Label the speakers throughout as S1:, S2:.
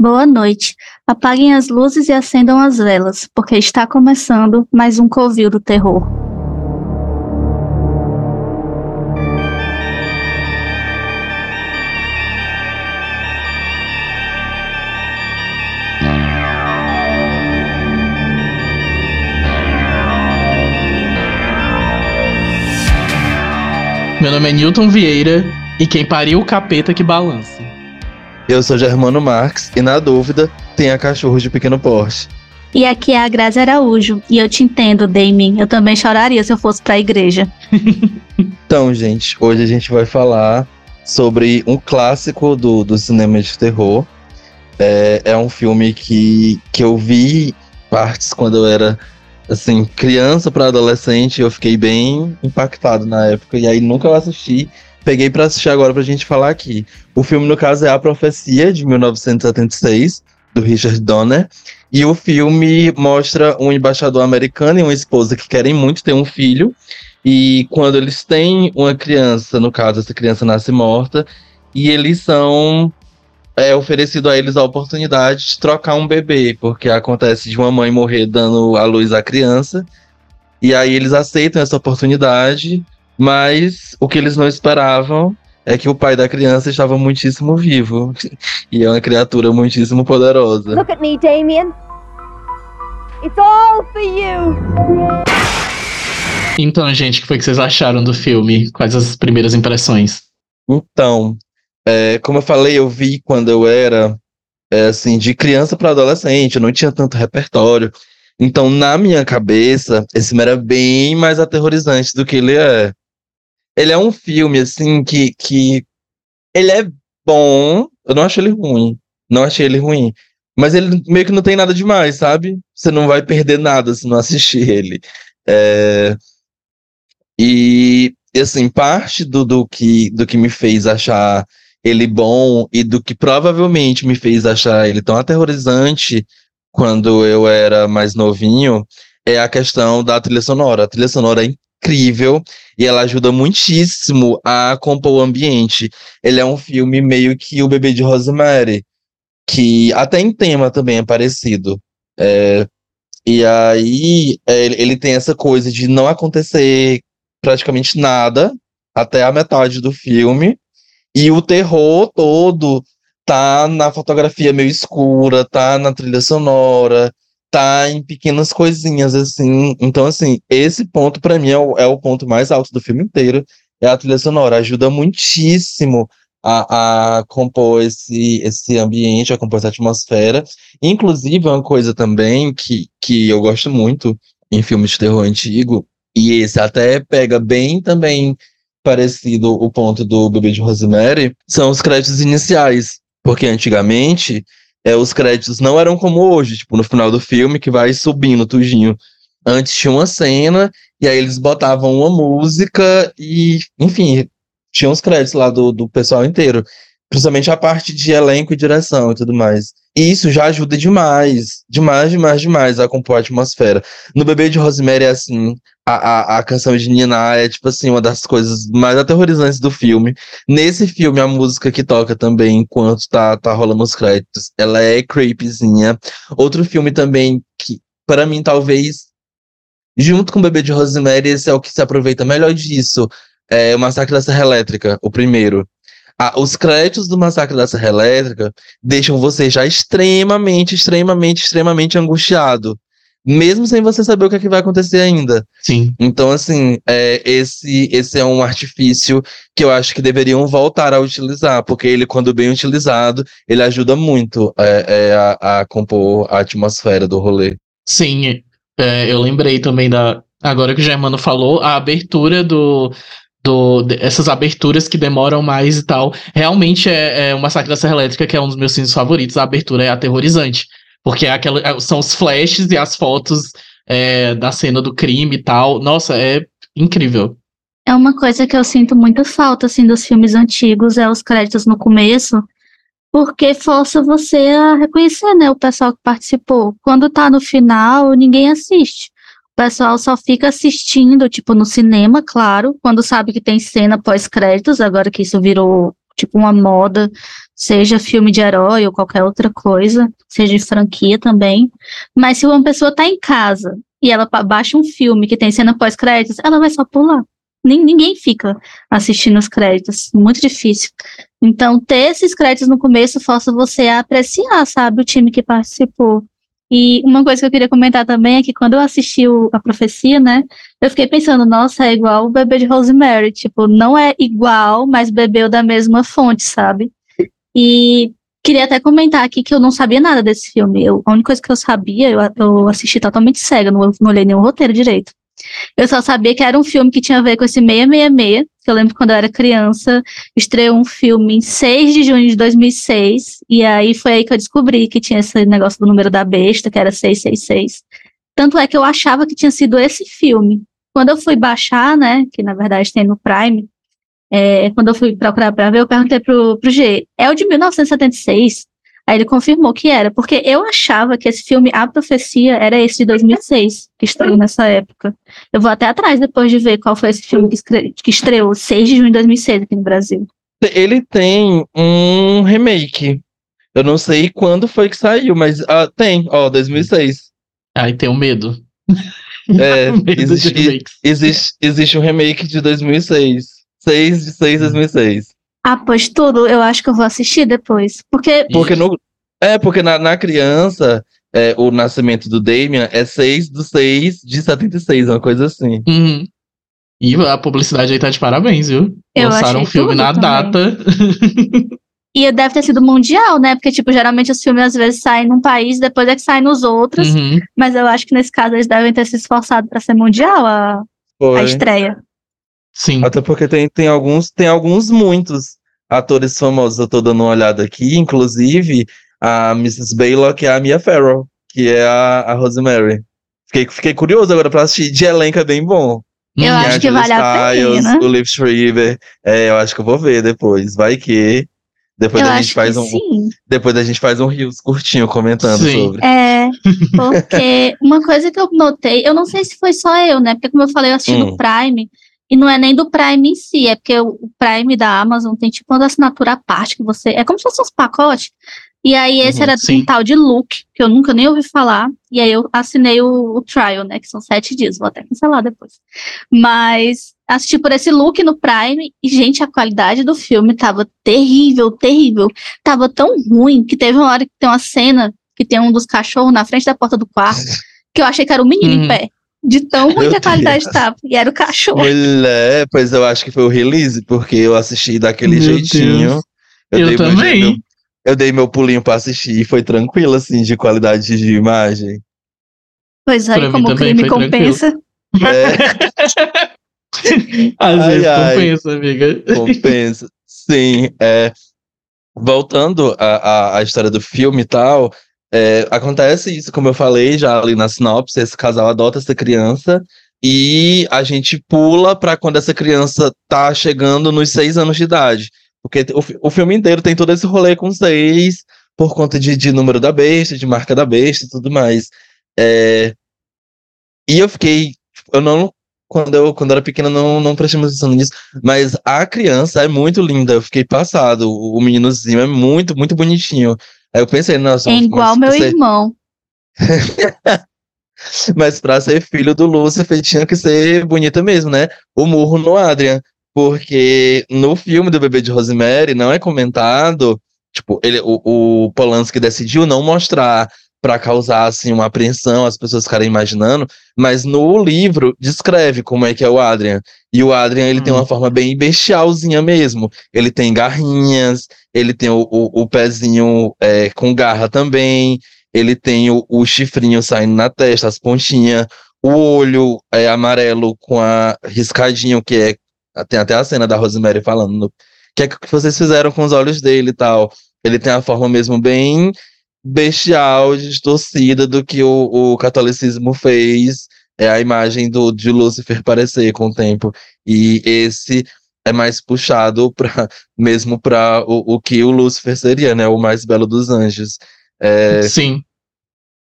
S1: Boa noite. Apaguem as luzes e acendam as velas, porque está começando mais um Covil do Terror.
S2: Meu nome é Newton Vieira e quem pariu o capeta que balança.
S3: Eu sou Germano Marques e, na dúvida, tenha cachorros de pequeno porte.
S1: E aqui é a Grazi Araújo. E eu te entendo, Damien. Eu também choraria se eu fosse pra igreja.
S3: então, gente, hoje a gente vai falar sobre um clássico do, do cinema de terror. É, é um filme que, que eu vi partes quando eu era assim, criança para adolescente, eu fiquei bem impactado na época. E aí nunca eu assisti peguei para assistir agora pra gente falar aqui. O filme, no caso, é A Profecia, de 1976, do Richard Donner. E o filme mostra um embaixador americano e uma esposa que querem muito ter um filho. E quando eles têm uma criança, no caso, essa criança nasce morta, e eles são é oferecido a eles a oportunidade de trocar um bebê, porque acontece de uma mãe morrer dando a luz à criança. E aí eles aceitam essa oportunidade mas o que eles não esperavam é que o pai da criança estava muitíssimo vivo. E é uma criatura muitíssimo poderosa. Look at me, Damien. It's
S2: all for you. Então, gente, o que foi que vocês acharam do filme? Quais as primeiras impressões?
S3: Então, é, como eu falei, eu vi quando eu era é, assim, de criança para adolescente, eu não tinha tanto repertório. Então, na minha cabeça, esse filme era bem mais aterrorizante do que ele é. Ele é um filme, assim, que, que. Ele é bom. Eu não acho ele ruim. Não achei ele ruim. Mas ele meio que não tem nada demais, sabe? Você não vai perder nada se não assistir ele. É... E, assim, parte do, do, que, do que me fez achar ele bom e do que provavelmente me fez achar ele tão aterrorizante quando eu era mais novinho é a questão da trilha sonora. A trilha sonora é incrível e ela ajuda muitíssimo a compor o ambiente. Ele é um filme meio que o bebê de Rosemary, que até em tema também é parecido. É, e aí é, ele tem essa coisa de não acontecer praticamente nada até a metade do filme. E o terror todo tá na fotografia meio escura, tá na trilha sonora, tá em pequenas coisinhas, assim. Então, assim, esse ponto para mim é o, é o ponto mais alto do filme inteiro. É a trilha sonora. Ajuda muitíssimo a, a compor esse, esse ambiente, a compor essa atmosfera. Inclusive, uma coisa também que, que eu gosto muito em filmes de terror antigo, e esse até pega bem também parecido o ponto do Bebê de Rosemary, são os créditos iniciais. Porque antigamente é, os créditos não eram como hoje, tipo, no final do filme, que vai subindo tudinho. Antes tinha uma cena, e aí eles botavam uma música e, enfim, tinha os créditos lá do, do pessoal inteiro. Principalmente a parte de elenco e direção e tudo mais. E isso já ajuda demais, demais, demais, demais a compor a atmosfera. No Bebê de Rosemary é assim, a, a, a canção de Nina é, tipo assim, uma das coisas mais aterrorizantes do filme. Nesse filme, a música que toca também, enquanto tá, tá rolando os créditos, ela é creepyzinha. Outro filme também que, para mim, talvez, junto com o Bebê de Rosemary, esse é o que se aproveita melhor disso. É o Massacre da Serra Elétrica, o primeiro ah, os créditos do Massacre da Serra Elétrica deixam você já extremamente, extremamente, extremamente angustiado. Mesmo sem você saber o que, é que vai acontecer ainda.
S2: Sim.
S3: Então, assim, é, esse, esse é um artifício que eu acho que deveriam voltar a utilizar, porque ele, quando bem utilizado, ele ajuda muito é, é, a, a, compor a atmosfera do rolê.
S2: Sim, é, eu lembrei também da. Agora que o Germano falou, a abertura do, do, essas aberturas que demoram mais e tal. Realmente é, é o Massacre da Serra Elétrica, que é um dos meus filmes favoritos. A abertura é aterrorizante. Porque é aquela, é, são os flashes e as fotos é, da cena do crime e tal. Nossa, é incrível.
S1: É uma coisa que eu sinto muita falta, assim, dos filmes antigos, é os créditos no começo, porque força você a reconhecer, né, o pessoal que participou. Quando tá no final, ninguém assiste pessoal só fica assistindo, tipo, no cinema, claro, quando sabe que tem cena pós-créditos, agora que isso virou tipo uma moda, seja filme de herói ou qualquer outra coisa, seja de franquia também. Mas se uma pessoa tá em casa e ela baixa um filme que tem cena pós-créditos, ela vai só pular. Ninguém fica assistindo os créditos, muito difícil. Então, ter esses créditos no começo força você a apreciar, sabe, o time que participou. E uma coisa que eu queria comentar também é que quando eu assisti o, a profecia, né, eu fiquei pensando, nossa, é igual o bebê de Rosemary, tipo, não é igual, mas bebeu da mesma fonte, sabe? E queria até comentar aqui que eu não sabia nada desse filme. Eu, a única coisa que eu sabia, eu, eu assisti totalmente cega, não, não olhei nenhum roteiro direito. Eu só sabia que era um filme que tinha a ver com esse 666, que eu lembro quando eu era criança, estreou um filme em 6 de junho de 2006, e aí foi aí que eu descobri que tinha esse negócio do número da besta, que era 666. Tanto é que eu achava que tinha sido esse filme. Quando eu fui baixar, né, que na verdade tem no Prime, é, quando eu fui procurar para ver, eu perguntei pro, pro G, é o de 1976? Aí ele confirmou que era, porque eu achava que esse filme A Profecia era esse de 2006, que estreou nessa época. Eu vou até atrás depois de ver qual foi esse filme que, que estreou 6 de junho de 2006 aqui no Brasil.
S3: Ele tem um remake. Eu não sei quando foi que saiu, mas ah, tem, ó, 2006.
S2: Aí tem o medo.
S3: É, medo existe, existe, existe um remake de 2006. 6 de 6 de 2006.
S1: Ah, pois tudo, eu acho que eu vou assistir depois. Porque.
S3: Porque no, é, porque na, na criança, é, o nascimento do Damien é 6 do 6 de 76, uma coisa assim.
S2: Uhum. E a publicidade aí tá de parabéns, viu?
S1: Eu
S2: Lançaram um filme na também. data.
S1: e deve ter sido mundial, né? Porque, tipo, geralmente os filmes às vezes saem num país, depois é que saem nos outros. Uhum. Mas eu acho que nesse caso eles devem ter se esforçado para ser mundial a, a estreia.
S2: Sim.
S3: Até porque tem, tem alguns, tem alguns muitos atores famosos, eu tô dando uma olhada aqui, inclusive a Mrs. Baylock é a Mia Farrow, que é a, a Rosemary. Fiquei, fiquei curioso agora pra assistir, de elenco é bem bom.
S1: Eu acho que vale Styles, a pena.
S3: O Liv Schreiber, é, eu acho que eu vou ver depois, vai que... Depois eu a gente faz um. Sim. Depois a gente faz um rios curtinho comentando sim. sobre.
S1: É, porque uma coisa que eu notei, eu não sei se foi só eu, né? Porque como eu falei, eu assisti hum. no Prime. E não é nem do Prime em si, é porque o Prime da Amazon tem tipo uma assinatura à parte que você. É como se fosse uns pacotes. E aí esse uhum, era sim. um tal de Look, que eu nunca nem ouvi falar. E aí eu assinei o, o trial, né? Que são sete dias, vou até cancelar depois. Mas assisti por esse look no Prime e, gente, a qualidade do filme tava terrível, terrível. Tava tão ruim que teve uma hora que tem uma cena que tem um dos cachorros na frente da porta do quarto, que eu achei que era um menino uhum. em pé de tão ruim que a qualidade estava. E era o cachorro.
S3: Mulher, pois eu acho que foi o release, porque eu assisti daquele meu jeitinho.
S2: Eu, eu também.
S3: Meu, eu dei meu pulinho pra assistir e foi tranquilo, assim, de qualidade de imagem.
S1: Pois aí, como o crime compensa.
S2: É. Às ai, vezes ai, compensa, amiga.
S3: Compensa. Sim, é. Voltando à, à história do filme e tal, é, acontece isso, como eu falei já ali na sinopse, esse casal adota essa criança e a gente pula para quando essa criança tá chegando nos seis anos de idade. Porque o, o filme inteiro tem todo esse rolê com seis, por conta de, de número da besta, de marca da besta e tudo mais. É, e eu fiquei. Eu não. Quando eu, quando eu era pequena, não, não prestei atenção nisso. Mas a criança é muito linda. Eu fiquei passado. O meninozinho é muito, muito bonitinho. Aí eu pensei, nossa.
S1: É igual meu ser... irmão.
S3: mas pra ser filho do Lúcifer tinha que ser bonita mesmo, né? O murro no Adrian. Porque no filme do Bebê de Rosemary não é comentado. Tipo, ele, o, o Polanski decidiu não mostrar para causar assim uma apreensão, as pessoas ficarem imaginando, mas no livro descreve como é que é o Adrian. E o Adrian, ele hum. tem uma hum. forma bem bestialzinha mesmo. Ele tem garrinhas, ele tem o, o, o pezinho é, com garra também, ele tem o, o, chifrinho saindo na testa, as pontinhas, o olho é amarelo com a riscadinho, que é. Tem até a cena da Rosemary falando. O que é que vocês fizeram com os olhos dele e tal? Ele tem a forma mesmo bem bestial, distorcida do que o, o catolicismo fez é a imagem do, de Lúcifer parecer com o tempo. E esse é mais puxado para mesmo para o, o que o Lúcifer seria, né? O mais belo dos anjos. É,
S2: Sim.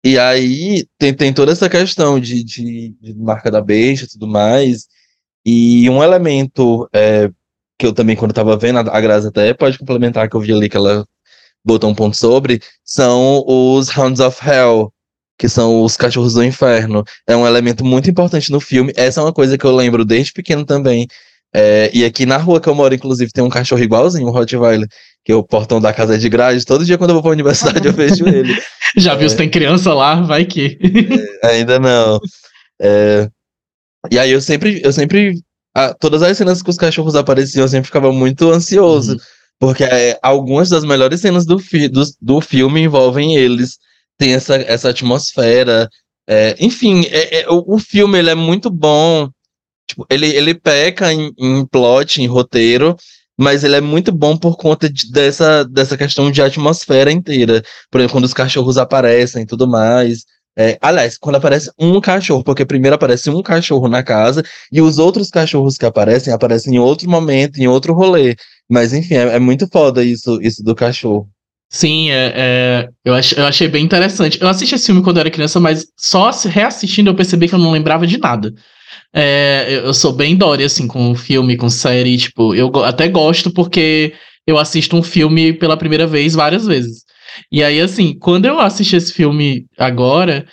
S3: E aí tem, tem toda essa questão de, de, de marca da besta e tudo mais. E um elemento é, que eu também, quando tava vendo, a Graça até pode complementar, que eu vi ali que ela botou um ponto sobre, são os Hounds of Hell, que são os cachorros do inferno. É um elemento muito importante no filme. Essa é uma coisa que eu lembro desde pequeno também. É, e aqui na rua que eu moro, inclusive, tem um cachorro igualzinho, um Rottweiler, que é o portão da casa é de grade. Todo dia quando eu vou pra universidade eu vejo ele.
S2: Já viu se tem criança lá? Vai que.
S3: É, ainda não. É, e aí eu sempre, eu sempre. todas as cenas que os cachorros apareciam, eu sempre ficava muito ansioso. Uhum. Porque é, algumas das melhores cenas do, fi, do, do filme envolvem eles. Tem essa, essa atmosfera. É, enfim, é, é, o, o, filme ele é muito bom. Tipo, ele, ele peca em, em plot, em roteiro, mas ele é muito bom por conta de, dessa, dessa questão de atmosfera inteira. Por exemplo, quando os cachorros aparecem e tudo mais. É, aliás, quando aparece um cachorro, porque primeiro aparece um cachorro na casa e os outros cachorros que aparecem aparecem em outro momento, em outro rolê. Mas enfim, é, é muito foda isso, isso do cachorro.
S2: Sim, é, é, eu, ach, eu achei bem interessante. Eu assisti esse filme quando eu era criança, mas só reassistindo eu percebi que eu não lembrava de nada. É, eu sou bem Dory, assim, com filme, com série, tipo, eu até gosto porque eu assisto um filme pela primeira vez várias vezes. E aí, assim, quando eu assisti esse filme agora,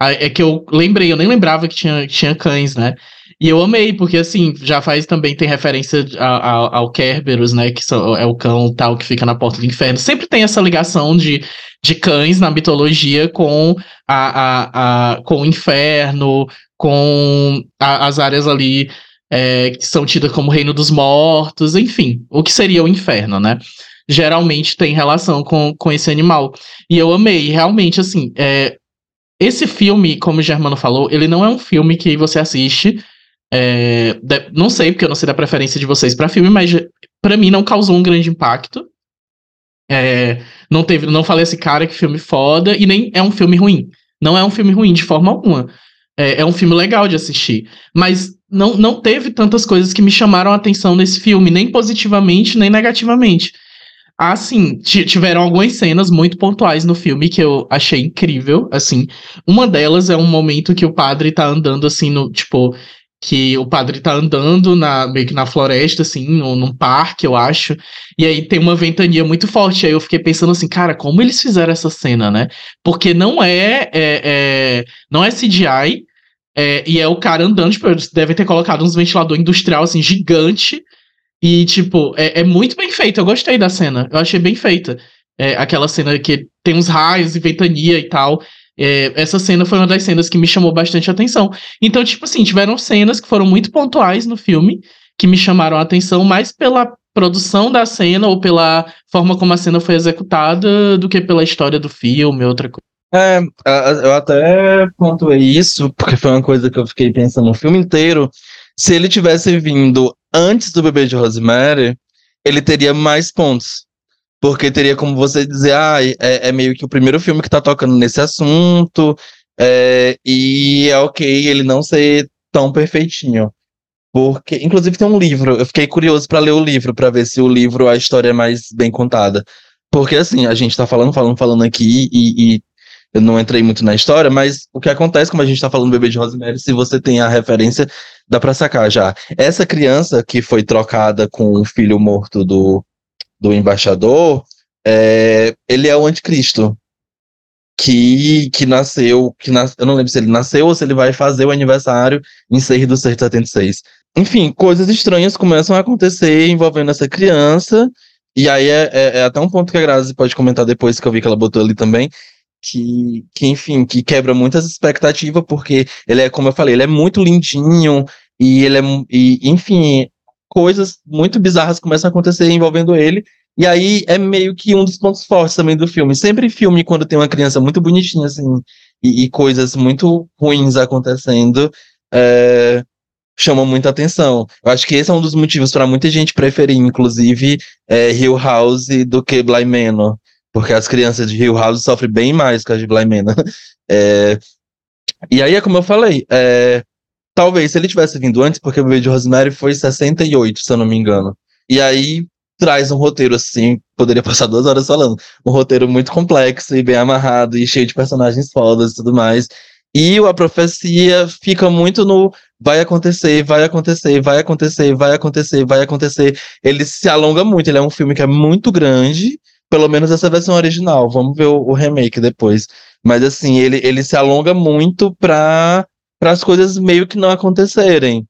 S2: é que eu lembrei, eu nem lembrava que tinha, tinha cães, né? E eu amei, porque assim, já faz também, tem referência ao, ao Kerberos, né? Que é o cão tal que fica na porta do inferno. Sempre tem essa ligação de, de cães na mitologia com, a, a, a com o inferno, com a, as áreas ali é, que são tidas como reino dos mortos, enfim, o que seria o inferno, né? Geralmente tem relação com, com esse animal. E eu amei, realmente, assim, é, esse filme, como o Germano falou, ele não é um filme que você assiste é, não sei, porque eu não sei da preferência de vocês para filme, mas para mim não causou um grande impacto. É, não teve, não falei esse cara que filme foda e nem é um filme ruim. Não é um filme ruim de forma alguma. É, é um filme legal de assistir, mas não, não teve tantas coisas que me chamaram a atenção nesse filme, nem positivamente nem negativamente. Assim, tiveram algumas cenas muito pontuais no filme que eu achei incrível, assim. Uma delas é um momento que o padre tá andando assim no, tipo, que o padre tá andando na, meio que na floresta, assim, num, num parque, eu acho, e aí tem uma ventania muito forte, aí eu fiquei pensando assim, cara, como eles fizeram essa cena, né? Porque não é, é, é não é CGI, é, e é o cara andando, tipo, eles devem ter colocado uns ventilador industrial, assim, gigante, e, tipo, é, é muito bem feito, eu gostei da cena, eu achei bem feita. É, aquela cena que tem uns raios e ventania e tal, é, essa cena foi uma das cenas que me chamou bastante atenção. Então, tipo assim, tiveram cenas que foram muito pontuais no filme, que me chamaram a atenção mais pela produção da cena ou pela forma como a cena foi executada do que pela história do filme, outra coisa.
S3: É, eu até pontuei isso, porque foi uma coisa que eu fiquei pensando no filme inteiro. Se ele tivesse vindo antes do bebê de Rosemary, ele teria mais pontos. Porque teria como você dizer, ah, é, é meio que o primeiro filme que tá tocando nesse assunto, é, e é ok ele não ser tão perfeitinho. Porque, inclusive, tem um livro, eu fiquei curioso para ler o livro, para ver se o livro, a história é mais bem contada. Porque, assim, a gente tá falando, falando, falando aqui, e, e eu não entrei muito na história, mas o que acontece, como a gente tá falando do bebê de Rosemary, se você tem a referência, dá pra sacar já. Essa criança que foi trocada com o filho morto do, do embaixador, é, ele é o anticristo. Que, que nasceu, que nas, eu não lembro se ele nasceu ou se ele vai fazer o aniversário em 6 do 6 de 76. Enfim, coisas estranhas começam a acontecer envolvendo essa criança, e aí é, é, é até um ponto que a Grazi pode comentar depois, que eu vi que ela botou ali também, que, que, enfim, que quebra muitas expectativas, porque ele é, como eu falei, ele é muito lindinho, e ele é, e, enfim, coisas muito bizarras começam a acontecer envolvendo ele. E aí é meio que um dos pontos fortes também do filme. Sempre filme, quando tem uma criança muito bonitinha, assim, e, e coisas muito ruins acontecendo, é, chama muita atenção. Eu acho que esse é um dos motivos para muita gente preferir, inclusive, é, Hill House do que Bly Manor. Porque as crianças de Hill House sofrem bem mais que as de Bly Manor. É, e aí é como eu falei, é, Talvez, se ele tivesse vindo antes, porque o bebê de Rosemary foi 68, se eu não me engano. E aí traz um roteiro assim, poderia passar duas horas falando. Um roteiro muito complexo e bem amarrado e cheio de personagens fodas e tudo mais. E a profecia fica muito no vai acontecer, vai acontecer, vai acontecer, vai acontecer, vai acontecer. Ele se alonga muito, ele é um filme que é muito grande, pelo menos essa versão original. Vamos ver o, o remake depois. Mas assim, ele, ele se alonga muito para as coisas meio que não acontecerem.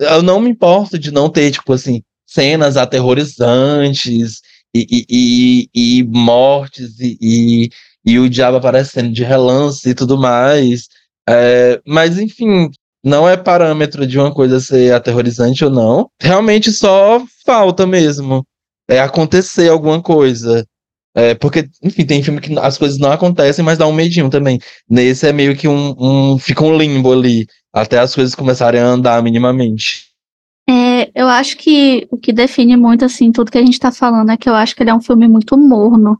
S3: Eu não me importo de não ter, tipo assim, cenas aterrorizantes e, e, e, e mortes e, e, o diabo aparecendo de relance e tudo mais. É, mas, enfim, não é parâmetro de uma coisa ser aterrorizante ou não. Realmente só falta mesmo. É acontecer alguma coisa. É, porque, enfim, tem filme que as coisas não acontecem, mas dá um medinho também. Nesse é meio que um, um fica um limbo ali, até as coisas começarem a andar minimamente.
S1: É, eu acho que o que define muito, assim, tudo que a gente tá falando é que eu acho que ele é um filme muito morno.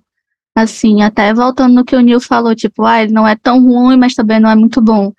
S1: Assim, até voltando no que o Neil falou, tipo, ah, ele não é tão ruim, mas também não é muito bom.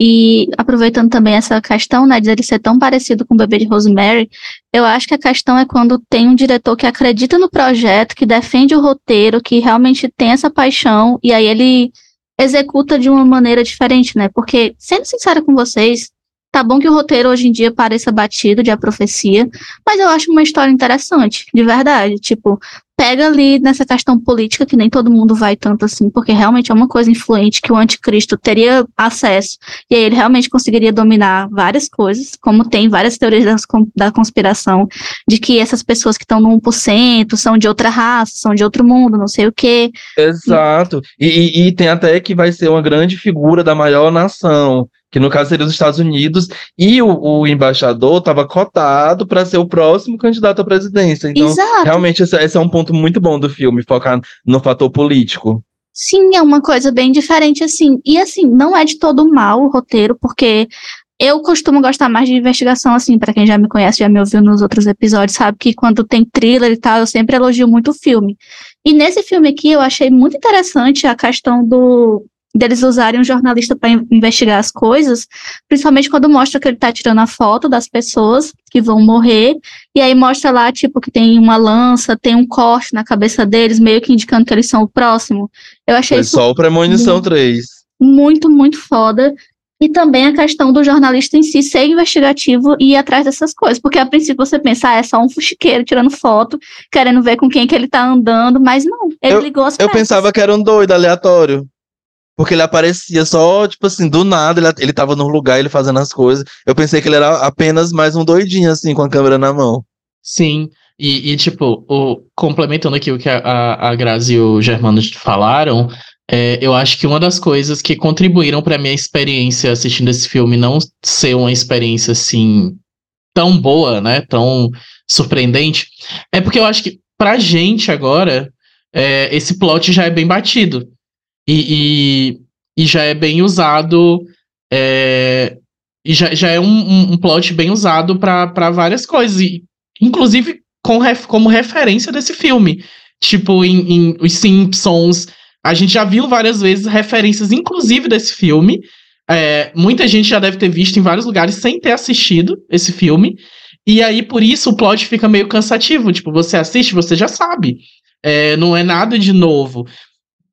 S1: E aproveitando também essa questão, né, de ele ser tão parecido com o bebê de Rosemary, eu acho que a questão é quando tem um diretor que acredita no projeto, que defende o roteiro, que realmente tem essa paixão, e aí ele executa de uma maneira diferente, né? Porque, sendo sincera com vocês, tá bom que o roteiro hoje em dia pareça batido de a profecia, mas eu acho uma história interessante, de verdade. Tipo, pega ali nessa questão política, que nem todo mundo vai tanto assim, porque realmente é uma coisa influente que o anticristo teria acesso, e aí ele realmente conseguiria dominar várias coisas, como tem várias teorias da conspiração, de que essas pessoas que estão no 1% são de outra raça, são de outro mundo, não sei o quê.
S3: Exato. E, e, e tem até que vai ser uma grande figura da maior nação que no caso seria os Estados Unidos, e o, o embaixador estava cotado para ser o próximo candidato à presidência. Então,
S1: Exato.
S3: realmente, esse, esse, é um ponto muito bom do filme, focar no fator político.
S1: Sim, é uma coisa bem diferente, assim. E, assim, não é de todo mal o roteiro, porque eu costumo gostar mais de investigação, assim, para quem já me conhece, já me ouviu nos outros episódios, sabe que quando tem thriller e tal, eu sempre elogio muito o filme. E nesse filme aqui, eu achei muito interessante a questão do deles usarem um jornalista para investigar as coisas, principalmente quando mostra que ele está tirando a foto das pessoas que vão morrer, e aí mostra lá, tipo, que tem uma lança, tem um corte na cabeça deles, meio que indicando que eles são o próximo. Eu achei
S3: Foi isso só o Premonição muito, 3.
S1: Muito, muito foda. E também a questão do jornalista em si ser investigativo e ir atrás dessas coisas. Porque a princípio você pensa, ah, é só um fuxiqueiro tirando foto, querendo ver com quem que ele tá andando, mas não, ele
S3: eu,
S1: ligou as
S3: Eu peças. pensava que era um doido aleatório. Porque ele aparecia só, tipo assim, do nada, ele, ele tava no lugar, ele fazendo as coisas. Eu pensei que ele era apenas mais um doidinho, assim, com a câmera na mão.
S2: Sim, e, e tipo, o, complementando aqui o que a, a Grazi e o Germano falaram, é, eu acho que uma das coisas que contribuíram para minha experiência assistindo esse filme não ser uma experiência, assim, tão boa, né, tão surpreendente, é porque eu acho que pra gente agora, é, esse plot já é bem batido. E, e, e já é bem usado. É, e já, já é um, um plot bem usado para várias coisas. E, inclusive com ref, como referência desse filme. Tipo, em, em Os Simpsons. A gente já viu várias vezes referências, inclusive, desse filme. É, muita gente já deve ter visto em vários lugares sem ter assistido esse filme. E aí, por isso, o plot fica meio cansativo. Tipo, você assiste, você já sabe. É, não é nada de novo.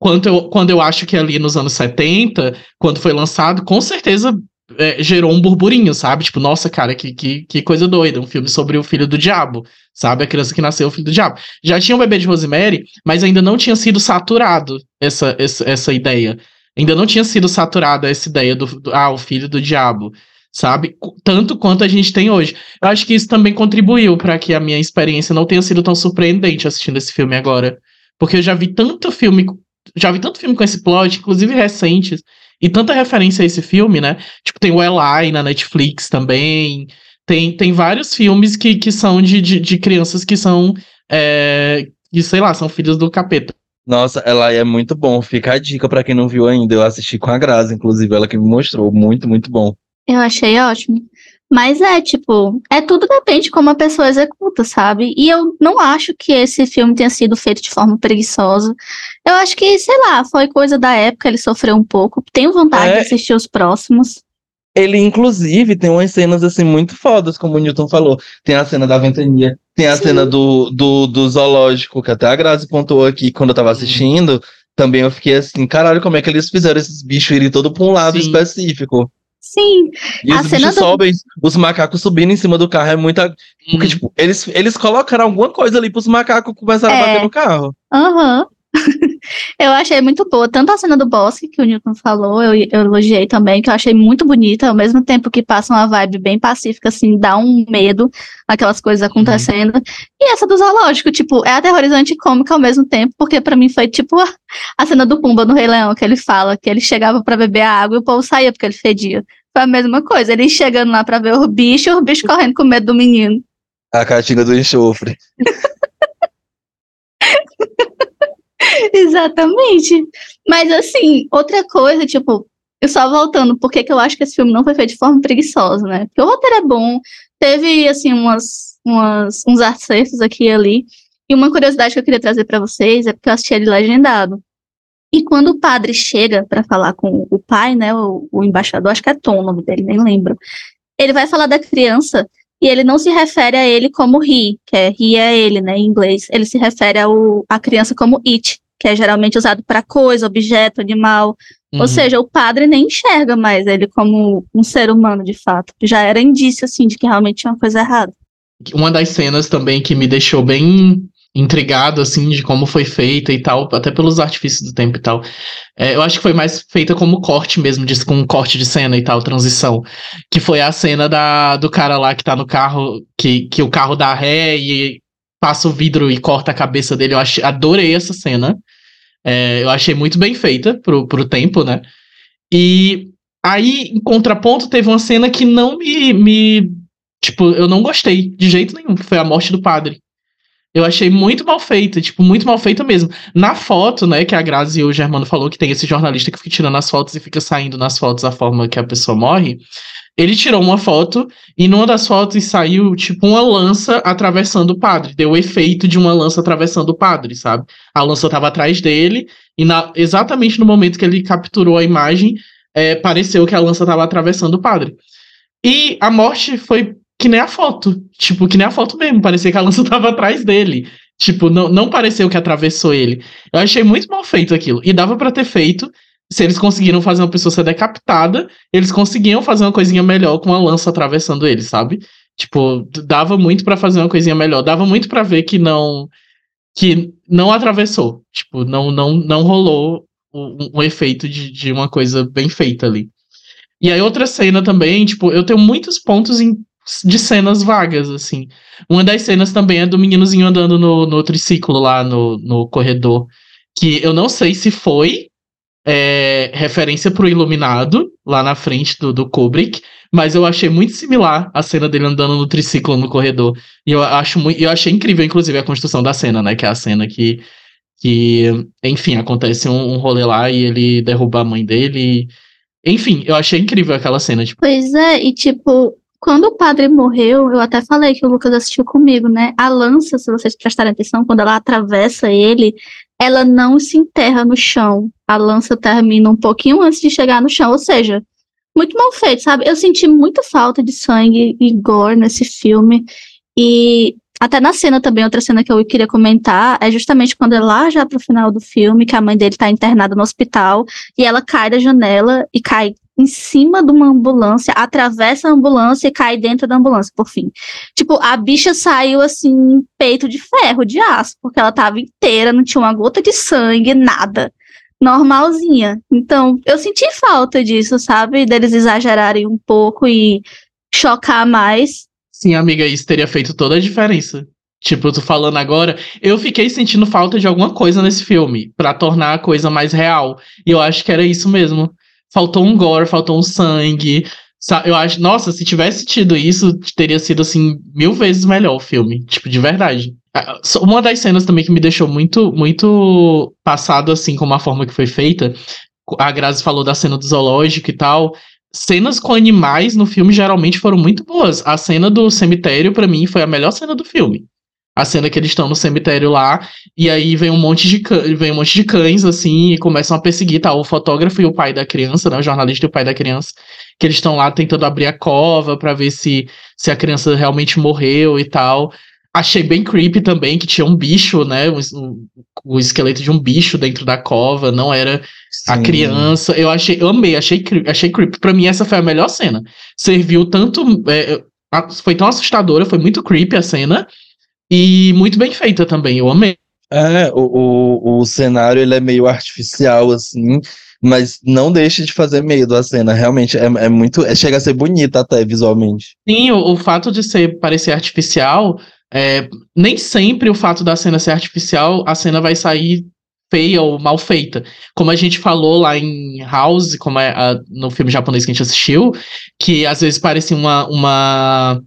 S2: Quando eu, quando eu acho que ali nos anos 70, quando foi lançado, com certeza é, gerou um burburinho, sabe? Tipo, nossa, cara, que, que, que coisa doida. Um filme sobre o filho do diabo, sabe? A criança que nasceu, o filho do diabo. Já tinha o bebê de Rosemary, mas ainda não tinha sido saturado essa, essa, essa ideia. Ainda não tinha sido saturada essa ideia do, do, ah, o filho do diabo, sabe? Tanto quanto a gente tem hoje. Eu acho que isso também contribuiu para que a minha experiência não tenha sido tão surpreendente assistindo esse filme agora. Porque eu já vi tanto filme já vi tanto filme com esse plot, inclusive recentes, e tanta referência a esse filme, né? Tipo, tem o Eli na Netflix também. Tem, tem vários filmes que, que são de, de, de crianças que são. É, que, sei lá, são filhos do capeta.
S3: Nossa, ela é muito bom. Fica a dica para quem não viu ainda. Eu assisti com a Grazi, inclusive, ela que me mostrou. Muito, muito bom.
S1: Eu achei ótimo. Mas é, tipo, é tudo depende de como a pessoa executa, sabe? E eu não acho que esse filme tenha sido feito de forma preguiçosa. Eu acho que, sei lá, foi coisa da época, ele sofreu um pouco. Tenho vontade é. de assistir os próximos.
S3: Ele, inclusive, tem umas cenas, assim, muito fodas, como o Newton falou. Tem a cena da ventania, tem a Sim. cena do, do, do zoológico, que até a Grazi pontuou aqui quando eu tava assistindo. Também eu fiquei assim, caralho, como é que eles fizeram esses bichos irem todo pra um lado Sim. específico?
S1: Sim.
S3: E
S1: A
S3: os bichos
S1: do-
S3: sobem, os macacos subindo em cima do carro é muita. Porque, tipo, eles, eles colocaram alguma coisa ali pros macacos começarem
S1: É.
S3: a bater no carro.
S1: Aham. eu achei muito boa. Tanto a cena do bosque, que o Newton falou, eu, eu elogiei também, que eu achei muito bonita, ao mesmo tempo que passa uma vibe bem pacífica, assim, dá um medo, aquelas coisas acontecendo. E essa do zoológico, tipo, é aterrorizante e cômica ao mesmo tempo, porque pra mim foi tipo a, a cena do Pumba no Rei Leão, que ele fala que ele chegava pra beber a água e o povo saía porque ele fedia. Foi a mesma coisa, ele chegando lá pra ver o bicho e o bicho correndo com medo do menino.
S3: A caatinga do enxofre.
S1: Exatamente. Mas assim, outra coisa, tipo, eu só voltando, por que eu acho que esse filme não foi feito de forma preguiçosa, né? Porque o roteiro é bom, teve, assim, umas, umas, uns acertos aqui e ali. E uma curiosidade que eu queria trazer pra vocês é porque eu assisti ele legendado. E quando o padre chega pra falar com o pai, né, o, o embaixador, acho que é Tom o nome dele, nem lembro. Ele vai falar da criança e ele não se refere a ele como he, que é he é ele, né, em inglês. Ele se refere ao, à criança como it, que é geralmente usado para coisa, objeto, animal.
S2: Uhum.
S1: Ou seja, o padre nem enxerga mais ele como um ser humano de fato. Já era indício assim de que realmente tinha uma coisa errada.
S2: Uma das cenas também que me deixou bem intrigado, assim, de como foi feita e tal, até pelos artifícios do tempo e tal. É, eu acho que foi mais feita como corte mesmo, disso, com um corte de cena e tal, transição. Que foi a cena da, do cara lá que tá no carro, que, que o carro dá ré e passa o vidro e corta a cabeça dele. Eu achei, adorei essa cena. É, eu achei muito bem feita pro, pro tempo, né? E aí, em contraponto, teve uma cena que não me, me. Tipo, eu não gostei de jeito nenhum, que foi a morte do padre. Eu achei muito mal feita, tipo, muito mal feita mesmo. Na foto, né, que a Grazi e o Germano falou que tem esse jornalista que fica tirando as fotos e fica saindo nas fotos a forma que a pessoa morre. Ele tirou uma foto e numa das fotos saiu, tipo, uma lança atravessando o padre. Deu o efeito de uma lança atravessando o padre, sabe? A lança tava atrás dele e na- exatamente no momento que ele capturou a imagem, é, pareceu que a lança tava atravessando o padre. E a morte foi que nem a foto. Tipo, que nem a foto mesmo. Parecia que a lança tava atrás dele. Tipo, não, não pareceu que atravessou ele. Eu achei muito mal feito aquilo. E dava pra ter feito. Se eles conseguiram fazer uma pessoa ser decapitada, eles conseguiam fazer uma coisinha melhor com a lança atravessando ele, sabe? Tipo, dava muito pra fazer uma coisinha melhor. Dava muito pra ver que não que não atravessou. Tipo, não não não rolou um, um efeito de, de uma coisa bem feita ali. E aí outra cena também, tipo, eu tenho muitos pontos em- de cenas vagas, assim. Uma das cenas também é do meninozinho andando no, no triciclo lá no, no corredor. Que eu não sei se foi é, referência pro Iluminado, lá na frente do, do Kubrick, mas eu achei muito similar a cena dele andando no triciclo no corredor. E eu acho muito, eu achei incrível, inclusive, a construção da cena, né? Que é a cena que, que enfim, acontece um, um rolê lá e ele derruba a mãe dele. Enfim, eu achei incrível aquela cena, tipo,
S1: Pois é, e tipo, quando o padre morreu, eu até falei que o Lucas assistiu comigo, né? A lança, se vocês prestarem atenção, quando ela atravessa ele, ela não se enterra no chão. A lança termina um pouquinho antes de chegar no chão, ou seja, muito mal feito, sabe? Eu senti muita falta de sangue e gore nesse filme. E até na cena também, outra cena que eu queria comentar é justamente quando é lá já pro final do filme, que a mãe dele tá internada no hospital e ela cai da janela e cai em cima de uma ambulância, atravessa a ambulância e cai dentro da ambulância, por fim. Tipo, a bicha saiu assim, peito de ferro, de aço, porque ela tava inteira, não tinha uma gota de sangue, nada. Normalzinha. Então, eu senti falta disso, sabe? Deles exagerarem um pouco e chocar mais.
S2: Sim, amiga, isso teria feito toda a diferença. Tipo, eu tô falando agora, eu fiquei sentindo falta de alguma coisa nesse filme pra tornar a coisa mais real. E eu acho que era isso mesmo. Faltou um gore, faltou um sangue. sa- Eu acho, nossa, se tivesse tido isso, teria sido assim mil vezes melhor o filme, tipo, de verdade. Uma das cenas também que me deixou muito, muito passado assim com a forma que foi feita. A Grazi falou da cena do zoológico e tal cenas com animais no filme geralmente foram muito boas. A cena do cemitério, pra mim, foi a melhor cena do filme. A cena que eles estão no cemitério lá, e aí vem um monte de cães, vem um monte de cães, assim, e começam a perseguir, tá? O fotógrafo e o pai da criança, né? O jornalista e o pai da criança, que eles estão lá tentando abrir a cova pra ver se, se a criança realmente morreu e tal. Achei bem creepy também, que tinha um bicho, né? O um, um, esqueleto de um bicho dentro da cova, não era Sim. a criança. Eu achei, eu amei, achei, achei creepy. Pra mim, essa foi a melhor cena. Serviu tanto. É, foi tão assustadora, foi muito creepy a cena. E muito bem feita também, eu amei.
S3: É, o, o, o cenário ele é meio artificial, assim, mas não deixa de fazer medo a cena. Realmente é, é muito. É, chega a ser bonita até visualmente.
S2: Sim, o, o fato de ser parecer artificial é, nem sempre o fato da cena ser artificial, a cena vai sair feia ou mal feita. Como a gente falou lá em House, como é a, no filme japonês que a gente assistiu, que às vezes parece uma, uma,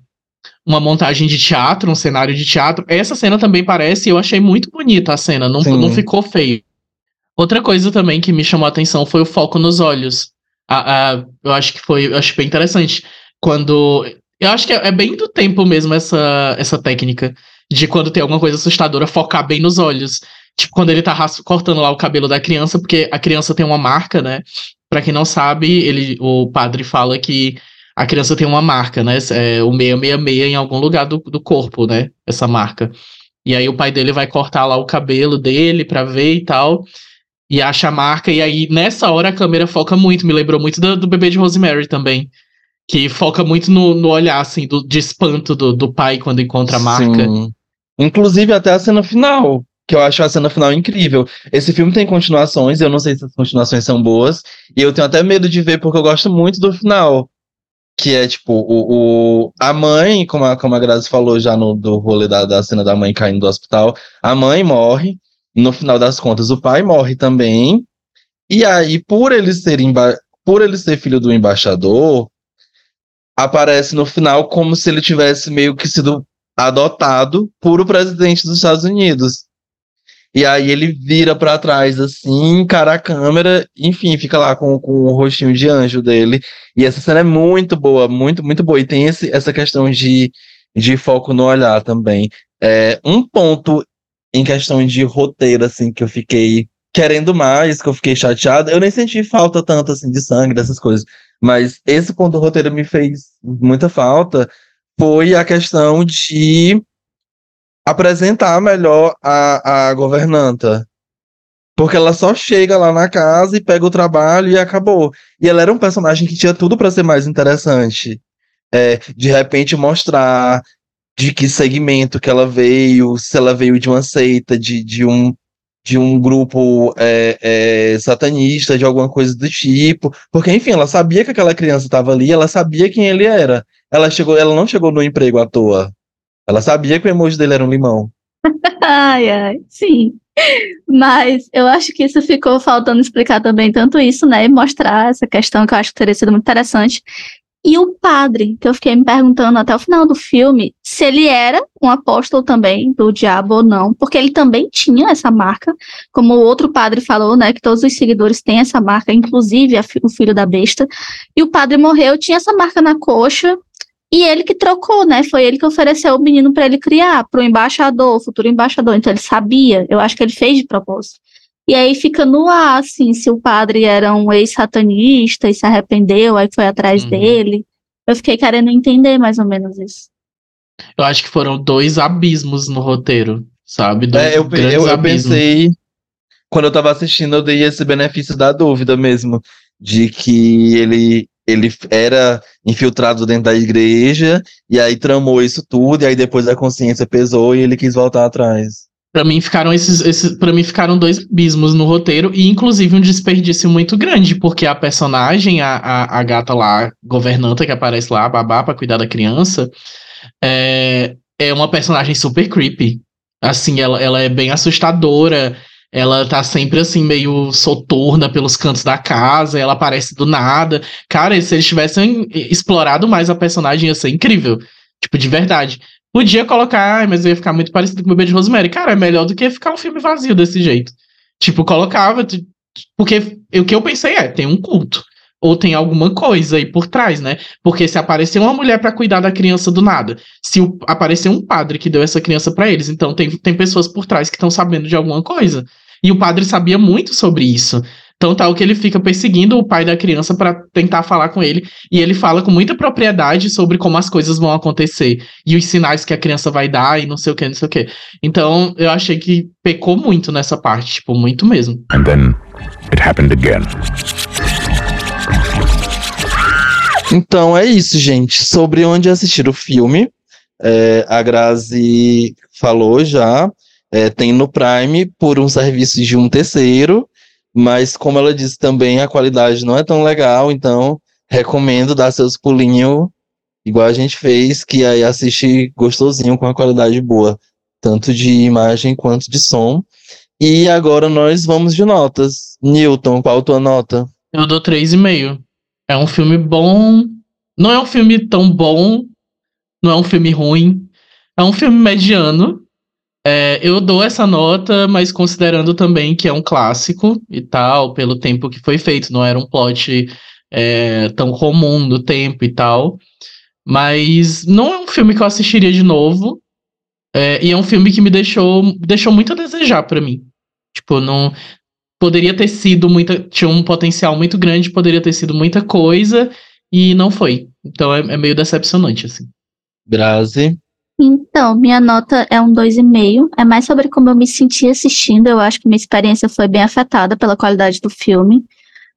S2: uma montagem de teatro, um cenário de teatro. Essa cena também parece, eu achei muito bonita a cena, não, não ficou feio. Outra coisa também que me chamou a atenção foi o foco nos olhos. A, a, eu acho que foi, eu acho bem interessante. Quando eu acho que é, é, bem do tempo mesmo essa, essa técnica. De quando tem alguma coisa assustadora, focar bem nos olhos. Tipo, quando ele tá cortando lá o cabelo da criança, porque a criança tem uma marca, né? Pra quem não sabe, ele, o padre fala que a criança tem uma marca, né? É, o 666 em algum lugar do, do corpo, né? Essa marca. E aí o pai dele vai cortar lá o cabelo dele pra ver e tal. E acha a marca. E aí, nessa hora, a câmera foca muito. Me lembrou muito do, do bebê de Rosemary também que foca muito no, no olhar, assim, do, de espanto do, do pai quando encontra a marca. Sim.
S3: Inclusive até a cena final, que eu acho a cena final incrível. Esse filme tem continuações, eu não sei se as continuações são boas, e eu tenho até medo de ver porque eu gosto muito do final. Que é tipo, o, o, a mãe, como a, como a Grazi falou já no do rolê da, da cena da mãe caindo do hospital, a mãe morre, no final das contas o pai morre também, e aí, por ele ser, por ele ser filho do embaixador, aparece no final como se ele tivesse meio que sido adotado por o presidente dos Estados Unidos. E aí ele vira para trás, assim, encara a câmera, enfim, fica lá com, com o rostinho de anjo dele. E essa cena é muito boa, muito, muito boa. E tem esse, essa questão de, de foco no olhar também. É, um ponto em questão de roteiro, assim, que eu fiquei querendo mais, que eu fiquei chateado, eu nem senti falta tanto, assim, de sangue, dessas coisas. Mas esse ponto do roteiro me fez muita falta foi a questão de apresentar melhor a, a governanta. Porque ela só chega lá na casa e pega o trabalho e acabou. E ela era um personagem que tinha tudo para ser mais interessante. É, de repente mostrar de que segmento que ela veio, se ela veio de uma seita, de, de um de um grupo é, é, satanista, de alguma coisa do tipo, porque enfim, ela sabia que aquela criança estava ali, ela sabia quem ele era. Ela chegou, ela não chegou no emprego à toa. Ela sabia que o emoji dele era um limão.
S1: ai, ai, sim. Mas eu acho que isso ficou faltando explicar também tanto isso, né? E mostrar essa questão que eu acho que teria sido muito interessante. E o padre, que eu fiquei me perguntando até o final do filme se ele era um apóstolo também do diabo ou não, porque ele também tinha essa marca, como o outro padre falou, né, que todos os seguidores têm essa marca, inclusive o filho da besta. E o padre morreu, tinha essa marca na coxa, e ele que trocou, né? Foi ele que ofereceu o menino para ele criar, para o embaixador, o futuro embaixador. Então ele sabia, eu acho que ele fez de propósito. E aí fica no ar, assim, se o padre era um ex-satanista e se arrependeu, aí foi atrás uhum. dele. Eu fiquei querendo entender mais ou menos isso.
S2: Eu acho que foram dois abismos no roteiro, sabe? Dois
S3: é, eu, eu, eu pensei, quando eu tava assistindo, eu dei esse benefício da dúvida mesmo, de que ele, ele era infiltrado dentro da igreja, e aí tramou isso tudo, e aí depois a consciência pesou e ele quis voltar atrás.
S2: Para mim ficaram esses, esses para mim ficaram dois abismos no roteiro e inclusive um desperdício muito grande, porque a personagem, a, a, a gata lá, governanta que aparece lá, a babá para cuidar da criança, é, é uma personagem super creepy. Assim, ela, ela é bem assustadora, ela tá sempre assim, meio soturna pelos cantos da casa, ela aparece do nada. Cara, se eles tivessem explorado mais a personagem, ia ser incrível. Tipo, de verdade. Podia colocar, mas ia ficar muito parecido com o Bebê de Rosemary. Cara, é melhor do que ficar um filme vazio desse jeito. Tipo, colocava. Porque o que eu pensei é: tem um culto. Ou tem alguma coisa aí por trás, né? Porque se aparecer uma mulher para cuidar da criança do nada, se o, aparecer um padre que deu essa criança para eles, então tem, tem pessoas por trás que estão sabendo de alguma coisa. E o padre sabia muito sobre isso. Tão tal que ele fica perseguindo o pai da criança para tentar falar com ele. E ele fala com muita propriedade sobre como as coisas vão acontecer. E os sinais que a criança vai dar e não sei o que, não sei o que. Então, eu achei que pecou muito nessa parte, tipo, muito mesmo. And then it happened again.
S3: Então é isso, gente. Sobre onde assistir o filme, é, a Grazi falou já. É, tem no Prime por um serviço de um terceiro, mas como ela disse também, a qualidade não é tão legal, então recomendo dar seus pulinhos, igual a gente fez, que aí assiste gostosinho com a qualidade boa, tanto de imagem quanto de som. E agora nós vamos de notas. Newton, qual a tua nota?
S2: Eu dou 3,5. É um filme bom. Não é um filme tão bom. Não é um filme ruim. É um filme mediano. É, eu dou essa nota, mas considerando também que é um clássico e tal, pelo tempo que foi feito, não era um plot é, tão comum do tempo e tal. Mas não é um filme que eu assistiria de novo. É, e é um filme que me deixou, deixou muito a desejar para mim. Tipo, não. Poderia ter sido muita. Tinha um potencial muito grande, poderia ter sido muita coisa, e não foi. Então é, é meio decepcionante, assim.
S3: Grazi.
S1: Então, minha nota é um 2,5. É mais sobre como eu me senti assistindo. Eu acho que minha experiência foi bem afetada pela qualidade do filme.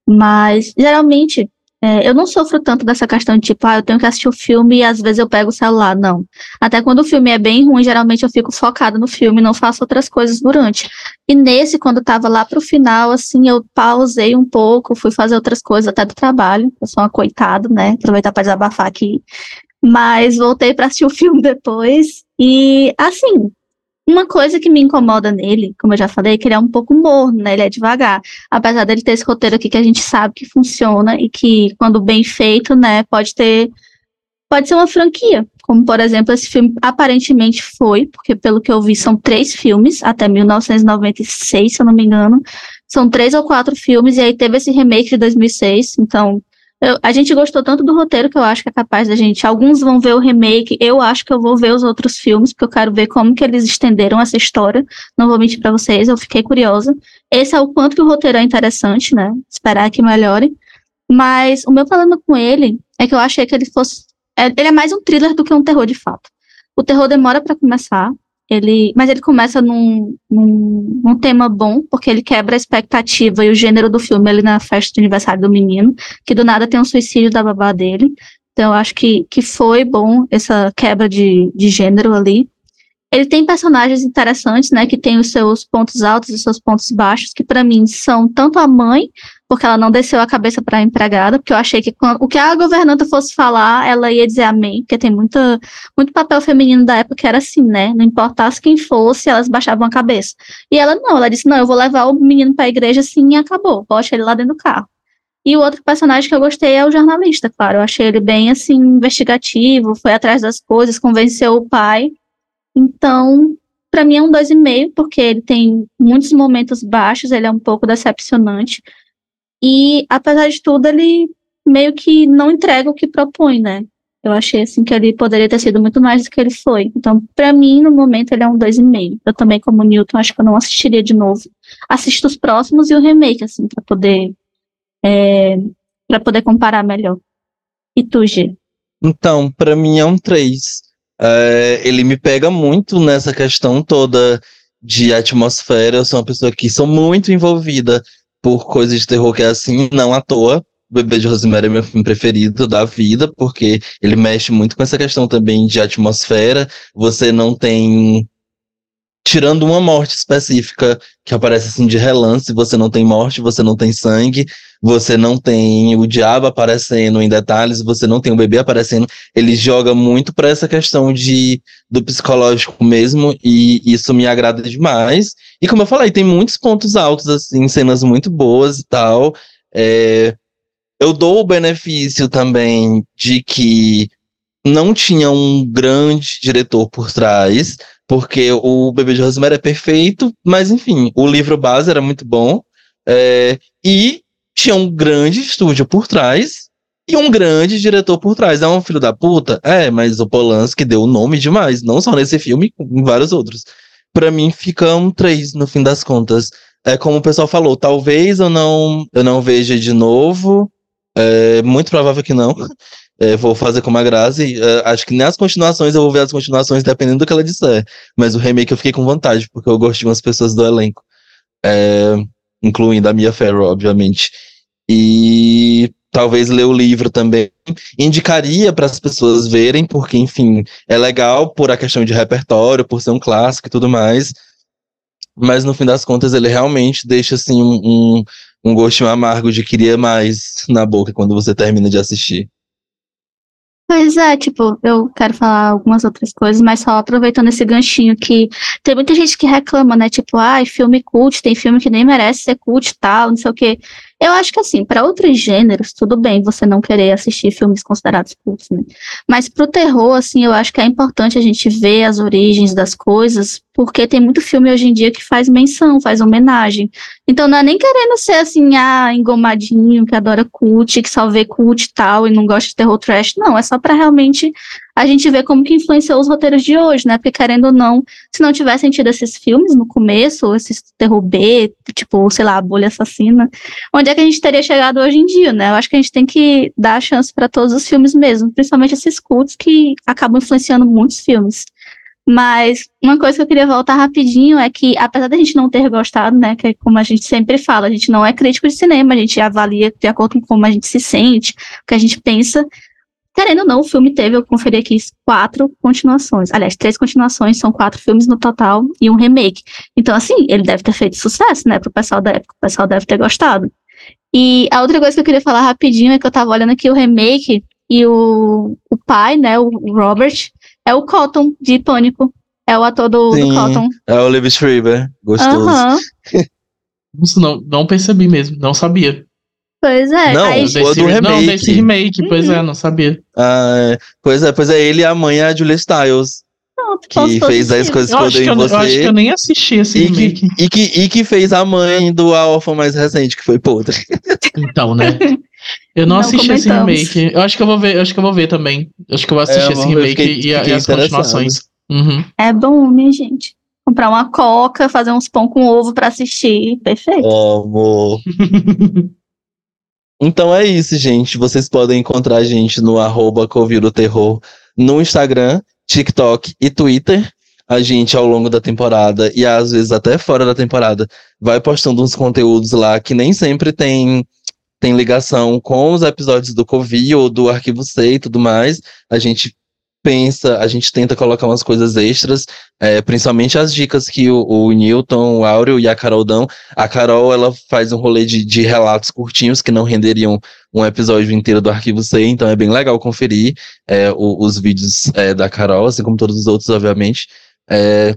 S1: Mas, geralmente, é, eu não sofro tanto dessa questão de tipo, ah, eu tenho que assistir o filme e às vezes eu pego o celular. Não. Até quando o filme é bem ruim, geralmente eu fico focada no filme e não faço outras coisas durante. E nesse, quando tava lá pro final, assim, eu pausei um pouco, fui fazer outras coisas até do trabalho. Eu sou uma coitada, né? Aproveitar para desabafar aqui. Mas voltei para assistir o filme depois. E, assim, uma coisa que me incomoda nele, como eu já falei, é que ele é um pouco morno, né? Ele é devagar. Apesar dele ter esse roteiro aqui que a gente sabe que funciona e que, quando bem feito, né, pode ter. Pode ser uma franquia. Como, por exemplo, esse filme aparentemente foi, porque pelo que eu vi, são três filmes, até 1996, se eu não me engano. São três ou quatro filmes, e aí teve esse remake de 2006. Então, eu, a gente gostou tanto do roteiro que eu acho que é capaz da gente. Alguns vão ver o remake, eu acho que eu vou ver os outros filmes, porque eu quero ver como que eles estenderam essa história. Não vou mentir para vocês, eu fiquei curiosa. Esse é o quanto que o roteiro é interessante, né? Esperar que melhore. Mas o meu problema com ele é que eu achei que ele fosse. É, ele é mais um thriller do que um terror de fato. O terror demora para começar, ele, mas ele começa num, num, num, tema bom, porque ele quebra a expectativa e o gênero do filme ali na festa de aniversário do menino, que do nada tem um suicídio da babá dele. Então eu acho que, que foi bom essa quebra de, de gênero ali. Ele tem personagens interessantes, né, que tem os seus pontos altos e seus pontos baixos, que para mim são tanto a mãe, porque ela não desceu a cabeça para a empregada, porque eu achei que quando, o que a governanta fosse falar, ela ia dizer amém, porque tem muita, muito papel feminino da época que era assim, né, não importasse quem fosse, elas baixavam a cabeça. E ela não, ela disse, não, eu vou levar o menino para a igreja assim e acabou, bote ele lá dentro do carro. E o outro personagem que eu gostei é o jornalista, claro. Eu achei ele bem assim investigativo, foi atrás das coisas, convenceu o pai então, para mim é um 2,5, porque ele tem muitos momentos baixos, ele é um pouco decepcionante. E, apesar de tudo, ele meio que não entrega o que propõe, né? Eu achei assim que ele poderia ter sido muito mais do que ele foi. Então, para mim, no momento, ele é um 2,5. Eu também, como Newton, acho que eu não assistiria de novo. Assisto os próximos e o remake, assim, para poder é, para poder comparar melhor. E tu, G?
S3: Então, para mim é um 3. É, ele me pega muito nessa questão toda de atmosfera. Eu sou uma pessoa que sou muito envolvida por coisas de terror que é assim, não à toa. O Bebê de Rosemary é meu filme preferido da vida, porque ele mexe muito com essa questão também de atmosfera. Você não tem tirando uma morte específica que aparece assim de relance, você não tem morte, você não tem sangue, você não tem o diabo aparecendo em detalhes, você não tem o bebê aparecendo. Ele joga muito para essa questão de do psicológico mesmo e isso me agrada demais. E como eu falei, tem muitos pontos altos assim, cenas muito boas e tal. É, eu dou o benefício também de que não tinha um grande diretor por trás, porque o Bebê de Rosemary é perfeito, mas enfim, o livro base era muito bom, é, e tinha um grande estúdio por trás e um grande diretor por trás. É um filho da puta? É, mas o Polanski deu o nome demais, não só nesse filme, em vários outros. Para mim fica um 3 no fim das contas. é como o pessoal falou, talvez eu não, eu não veja de novo. É muito provável que não. É, vou fazer como a Grazi. É, acho que nem as continuações eu vou ver as continuações dependendo do que ela disser. Mas o remake eu fiquei com vontade, porque eu gosto de umas pessoas do elenco. É, incluindo a Mia Farrow, obviamente. E talvez ler o livro também. Indicaria para as pessoas verem, porque, enfim, é legal por a questão de repertório, por ser um clássico e tudo mais. Mas no fim das contas, ele realmente deixa assim um, um, um gostinho amargo de queria mais na boca quando você termina de assistir.
S1: Pois é, tipo, eu quero falar algumas outras coisas, mas só aproveitando esse ganchinho que tem muita gente que reclama, né? Tipo, ai, ah, filme cult, tem filme que nem merece ser cult tal, não sei o quê. Eu acho que assim, para outros gêneros, tudo bem você não querer assistir filmes considerados cultos, né? Mas pro terror, assim, eu acho que é importante a gente ver as origens das coisas, porque tem muito filme hoje em dia que faz menção, faz homenagem. Então não é nem querendo ser assim, ah, engomadinho, que adora cult, que só vê cult e tal, e não gosta de terror trash. Não, é só para realmente a gente vê como que influenciou os roteiros de hoje, né? Porque querendo ou não, se não tivessem tido esses filmes no começo, esses terror B, tipo, sei lá, a bolha assassina, onde é que a gente teria chegado hoje em dia, né? Eu acho que a gente tem que dar a chance para todos os filmes mesmo, principalmente esses cultos que acabam influenciando muitos filmes. Mas uma coisa que eu queria voltar rapidinho é que, apesar da gente não ter gostado, né, que é como a gente sempre fala, a gente não é crítico de cinema, a gente avalia de acordo com como a gente se sente, o que a gente pensa, Querendo ou não, o filme teve, eu conferi aqui, quatro continuações. Aliás, três continuações, são quatro filmes no total e um remake. Então, assim, ele deve ter feito sucesso, né, pro pessoal da época. O pessoal deve ter gostado. E a outra coisa que eu queria falar rapidinho é que eu tava olhando aqui o remake e o, o pai, né, o Robert, é o Cotton de Pânico. É o ator do, Sim, do Cotton.
S3: É o Liv Schreiber. Gostoso.
S2: Uhum. não, não percebi mesmo, não sabia.
S1: Pois é.
S3: Não, aí, desse, do remake. Não,
S2: desse remake, pois é, uhum. é, não sabia.
S3: Ah, pois é, pois é, ele e a mãe é a Julia Stiles. que fez 10 coisas que eu odeio em você. Eu
S2: acho que eu nem assisti esse
S3: e
S2: remake.
S3: Que, e, que, e que fez a mãe do A Órfã mais recente, que foi podre.
S2: Então, né? Eu não, não assisti comentamos. esse remake. Eu acho que eu vou ver, eu acho que eu vou ver também. Eu acho que eu vou assistir é, esse remake fiquei, e, fiquei e, as continuações. Uhum.
S1: É bom, minha gente. Comprar uma coca, fazer uns pão com ovo para assistir. Perfeito.
S3: Oh, amor. Então é isso, gente. Vocês podem encontrar a gente no arroba Terror no Instagram, TikTok e Twitter. A gente, ao longo da temporada, e às vezes até fora da temporada, vai postando uns conteúdos lá que nem sempre tem, tem ligação com os episódios do Covid ou do Arquivo C e tudo mais. A gente pensa, a gente tenta colocar umas coisas extras, é, principalmente as dicas que o, o, Newton, o Áureo e a Carol dão. A Carol, ela faz um rolê de, de relatos curtinhos que não renderiam um episódio inteiro do Arquivo C, então é bem legal conferir é, o, os vídeos é, da Carol, assim como todos os outros, obviamente. É,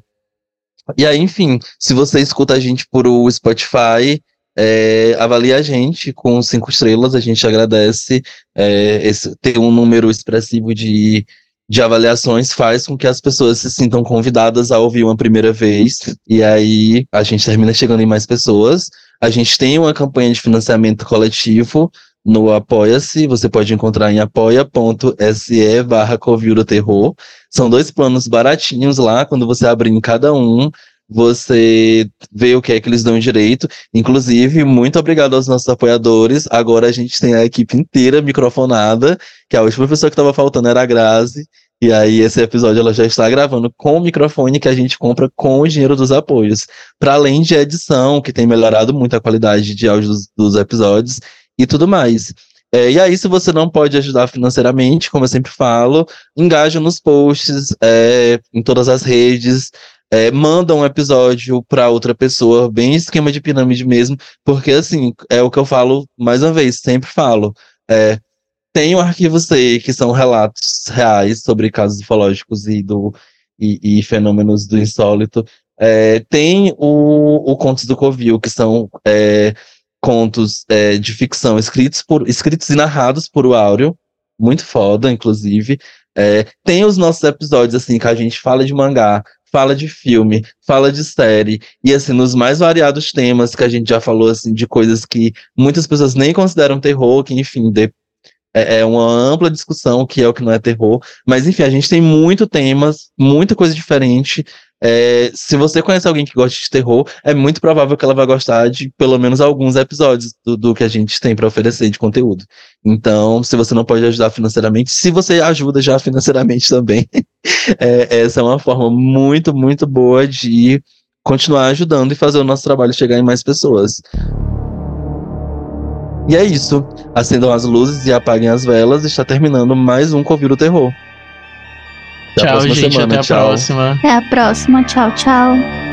S3: e aí, enfim, se você escuta a gente por o Spotify, é, avalie a gente com cinco estrelas, a gente agradece é, esse, ter um número expressivo de de avaliações faz com que as pessoas se sintam convidadas a ouvir uma primeira vez. E aí a gente termina chegando em mais pessoas. A gente tem uma campanha de financiamento coletivo no Apoia-se. Você pode encontrar em apoia.se barra Terror. São dois planos baratinhos lá. Quando você abrir em cada um, você vê o que é que eles dão direito. Inclusive, muito obrigado aos nossos apoiadores. Agora a gente tem a equipe inteira microfonada, que a última pessoa que estava faltando era a Grazi. E aí, esse episódio ela já está gravando com o microfone que a gente compra com o dinheiro dos apoios. Para além de edição, que tem melhorado muito a qualidade de áudio dos, dos episódios e tudo mais. É, e aí, se você não pode ajudar financeiramente, como eu sempre falo, engaja nos posts, é, em todas as redes, é, manda um episódio para outra pessoa, bem esquema de pirâmide mesmo, porque assim, é o que eu falo mais uma vez, sempre falo. É, tem o arquivo C, que são relatos reais sobre casos ufológicos e, do, e, e fenômenos do insólito. É, tem o, o Contos do Covil, que são é, contos é, de ficção escritos, por, escritos e narrados por o Áureo, muito foda, inclusive. É, tem os nossos episódios, assim, que a gente fala de mangá, fala de filme, fala de série, e assim, nos mais variados temas que a gente já falou, assim, de coisas que muitas pessoas nem consideram terror, que, enfim, de, é, é, uma ampla discussão que é o que não é terror. Mas, enfim, a gente tem muito temas, muita coisa diferente. É, se você conhece alguém que gosta de terror, é muito provável que ela vai gostar de pelo menos alguns episódios do, do que a gente tem para oferecer de conteúdo. Então, se você não pode ajudar financeiramente, se você ajuda já financeiramente também, é, essa é uma forma muito, muito boa de continuar ajudando e fazer o nosso trabalho chegar em mais pessoas. E é isso. Acendam as luzes e apaguem as velas. Está terminando mais um Covil o Terror.
S2: Até tchau, gente. Semana. Até a
S3: tchau.
S2: próxima.
S1: Até a próxima. Tchau, tchau.